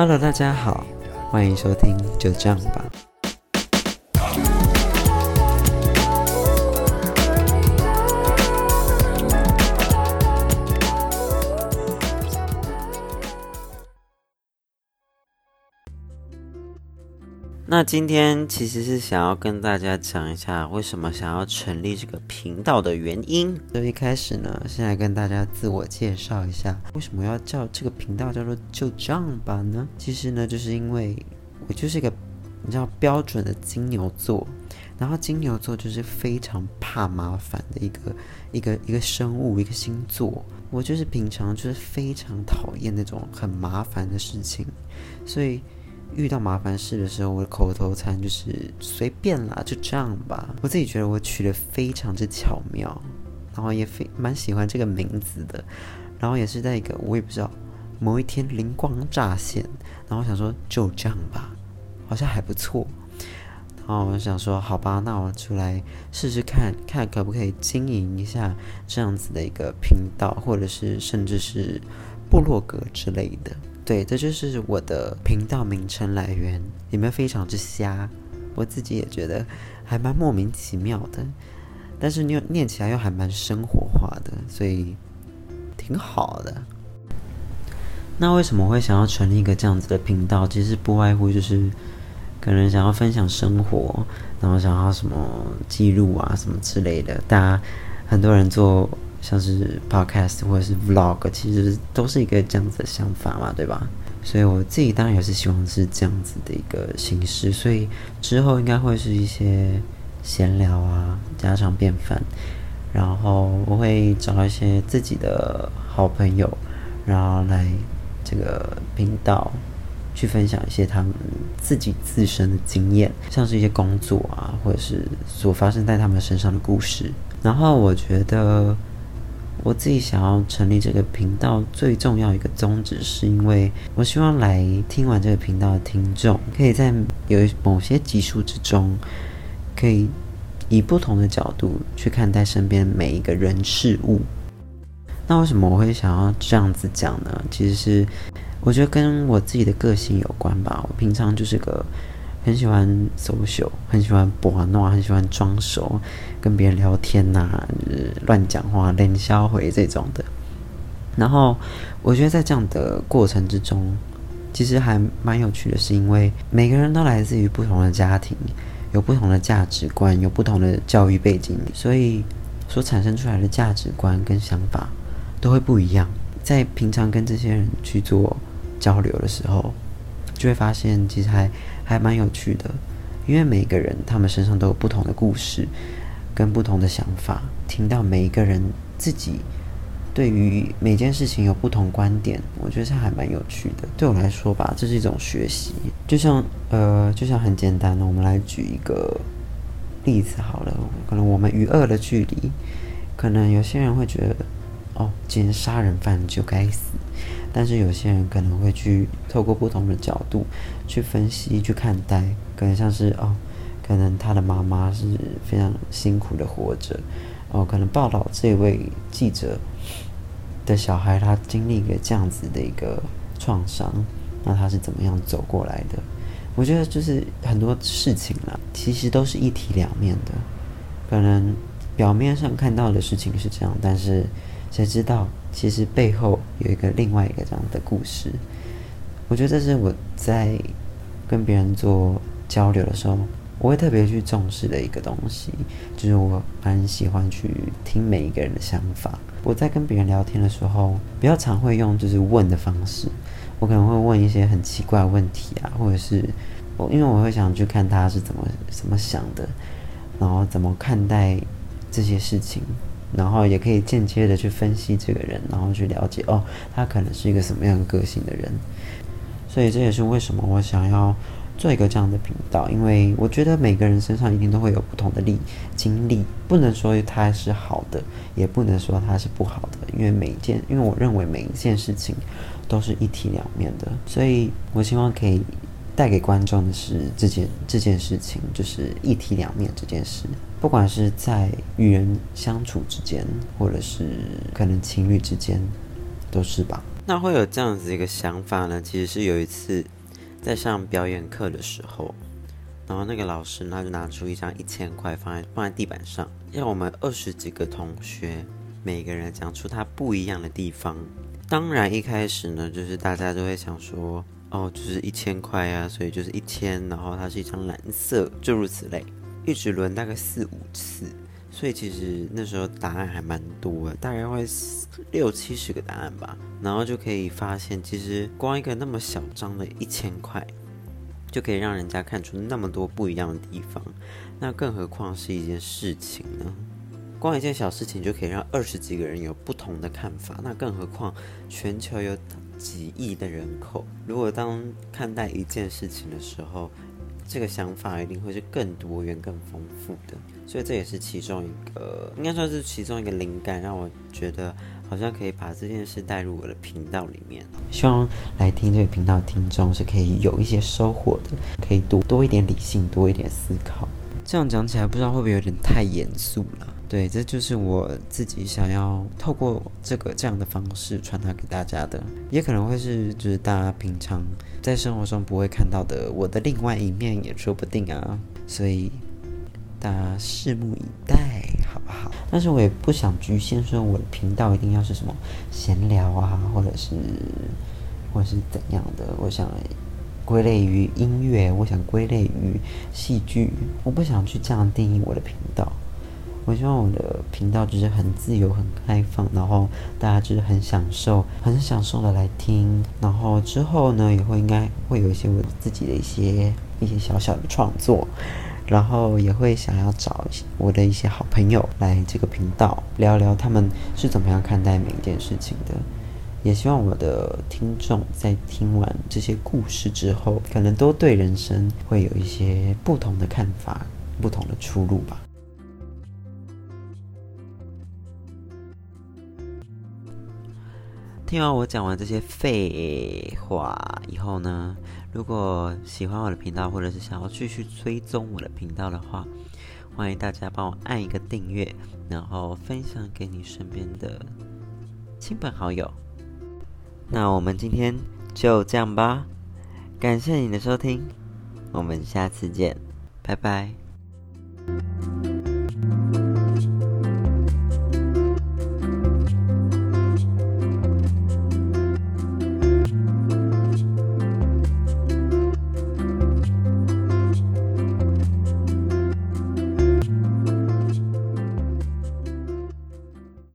Hello，大家好，欢迎收听就这样吧。那今天其实是想要跟大家讲一下，为什么想要成立这个频道的原因。所以一开始呢，先来跟大家自我介绍一下，为什么要叫这个频道叫做“就这样吧”呢？其实呢，就是因为我就是一个你知道标准的金牛座，然后金牛座就是非常怕麻烦的一个一个一个生物，一个星座。我就是平常就是非常讨厌那种很麻烦的事情，所以。遇到麻烦事的时候，我的口头禅就是随便啦，就这样吧。我自己觉得我取得非常之巧妙，然后也非蛮喜欢这个名字的。然后也是在一个我也不知道某一天灵光乍现，然后想说就这样吧，好像还不错。然后我想说好吧，那我出来试试看看可不可以经营一下这样子的一个频道，或者是甚至是部落格之类的。对，这就是我的频道名称来源，里面非常之瞎，我自己也觉得还蛮莫名其妙的，但是念念起来又还蛮生活化的，所以挺好的。那为什么会想要成立一个这样子的频道？其实不外乎就是可能想要分享生活，然后想要什么记录啊什么之类的。大家很多人做。像是 podcast 或者是 vlog，其实都是一个这样子的想法嘛，对吧？所以我自己当然也是希望是这样子的一个形式，所以之后应该会是一些闲聊啊，家常便饭，然后我会找一些自己的好朋友，然后来这个频道去分享一些他们自己自身的经验，像是一些工作啊，或者是所发生在他们身上的故事。然后我觉得。我自己想要成立这个频道，最重要一个宗旨，是因为我希望来听完这个频道的听众，可以在有某些集数之中，可以以不同的角度去看待身边每一个人事物。那为什么我会想要这样子讲呢？其实是我觉得跟我自己的个性有关吧。我平常就是个。很喜欢收袖很喜欢博诺，很喜欢装熟，跟别人聊天呐、乱讲话、冷笑回这种的。然后我觉得在这样的过程之中，其实还蛮有趣的，是因为每个人都来自于不同的家庭，有不同的价值观，有不同的教育背景，所以所产生出来的价值观跟想法都会不一样。在平常跟这些人去做交流的时候，就会发现其实还。还蛮有趣的，因为每个人他们身上都有不同的故事，跟不同的想法。听到每一个人自己对于每件事情有不同观点，我觉得这还蛮有趣的。对我来说吧，这是一种学习。就像呃，就像很简单的，我们来举一个例子好了。可能我们与恶的距离，可能有些人会觉得，哦，今天杀人犯就该死。但是有些人可能会去透过不同的角度去分析、去看待，可能像是哦，可能他的妈妈是非常辛苦的活着，哦，可能报道这位记者的小孩他经历一个这样子的一个创伤，那他是怎么样走过来的？我觉得就是很多事情啦，其实都是一体两面的，可能表面上看到的事情是这样，但是谁知道？其实背后有一个另外一个这样的故事，我觉得这是我在跟别人做交流的时候，我会特别去重视的一个东西，就是我蛮喜欢去听每一个人的想法。我在跟别人聊天的时候，比较常会用就是问的方式，我可能会问一些很奇怪的问题啊，或者是我因为我会想去看他是怎么怎么想的，然后怎么看待这些事情。然后也可以间接的去分析这个人，然后去了解哦，他可能是一个什么样的个性的人。所以这也是为什么我想要做一个这样的频道，因为我觉得每个人身上一定都会有不同的历经历，不能说他是好的，也不能说他是不好的，因为每一件，因为我认为每一件事情都是一体两面的，所以我希望可以。带给观众的是这件这件事情，就是一体两面这件事。不管是在与人相处之间，或者是可能情侣之间，都是吧。那会有这样子一个想法呢？其实是有一次在上表演课的时候，然后那个老师他就拿出一张一千块放在放在地板上，让我们二十几个同学每个人讲出他不一样的地方。当然一开始呢，就是大家都会想说，哦，就是一千块啊，所以就是一千，然后它是一张蓝色，诸如此类，一直轮大概四五次。所以其实那时候答案还蛮多的，大概会六七十个答案吧，然后就可以发现，其实光一个那么小张的一千块，就可以让人家看出那么多不一样的地方，那更何况是一件事情呢？光一件小事情就可以让二十几个人有不同的看法，那更何况全球有几亿的人口，如果当看待一件事情的时候，这个想法一定会是更多元、更丰富的，所以这也是其中一个，应该说是其中一个灵感，让我觉得好像可以把这件事带入我的频道里面。希望来听这个频道听众是可以有一些收获的，可以多多一点理性，多一点思考。这样讲起来，不知道会不会有点太严肃了？对，这就是我自己想要透过这个这样的方式传达给大家的，也可能会是就是大家平常在生活中不会看到的我的另外一面，也说不定啊。所以大家拭目以待，好不好？但是我也不想局限说我的频道一定要是什么闲聊啊，或者是或者是怎样的。我想归类于音乐，我想归类于戏剧，我不想去这样定义我的频道。我希望我的频道就是很自由、很开放，然后大家就是很享受、很享受的来听。然后之后呢，也会应该会有一些我自己的一些一些小小的创作，然后也会想要找我的一些好朋友来这个频道聊聊他们是怎么样看待每一件事情的。也希望我的听众在听完这些故事之后，可能都对人生会有一些不同的看法、不同的出路吧。听完我讲完这些废话以后呢，如果喜欢我的频道，或者是想要继续追踪我的频道的话，欢迎大家帮我按一个订阅，然后分享给你身边的亲朋好友。那我们今天就这样吧，感谢你的收听，我们下次见，拜拜。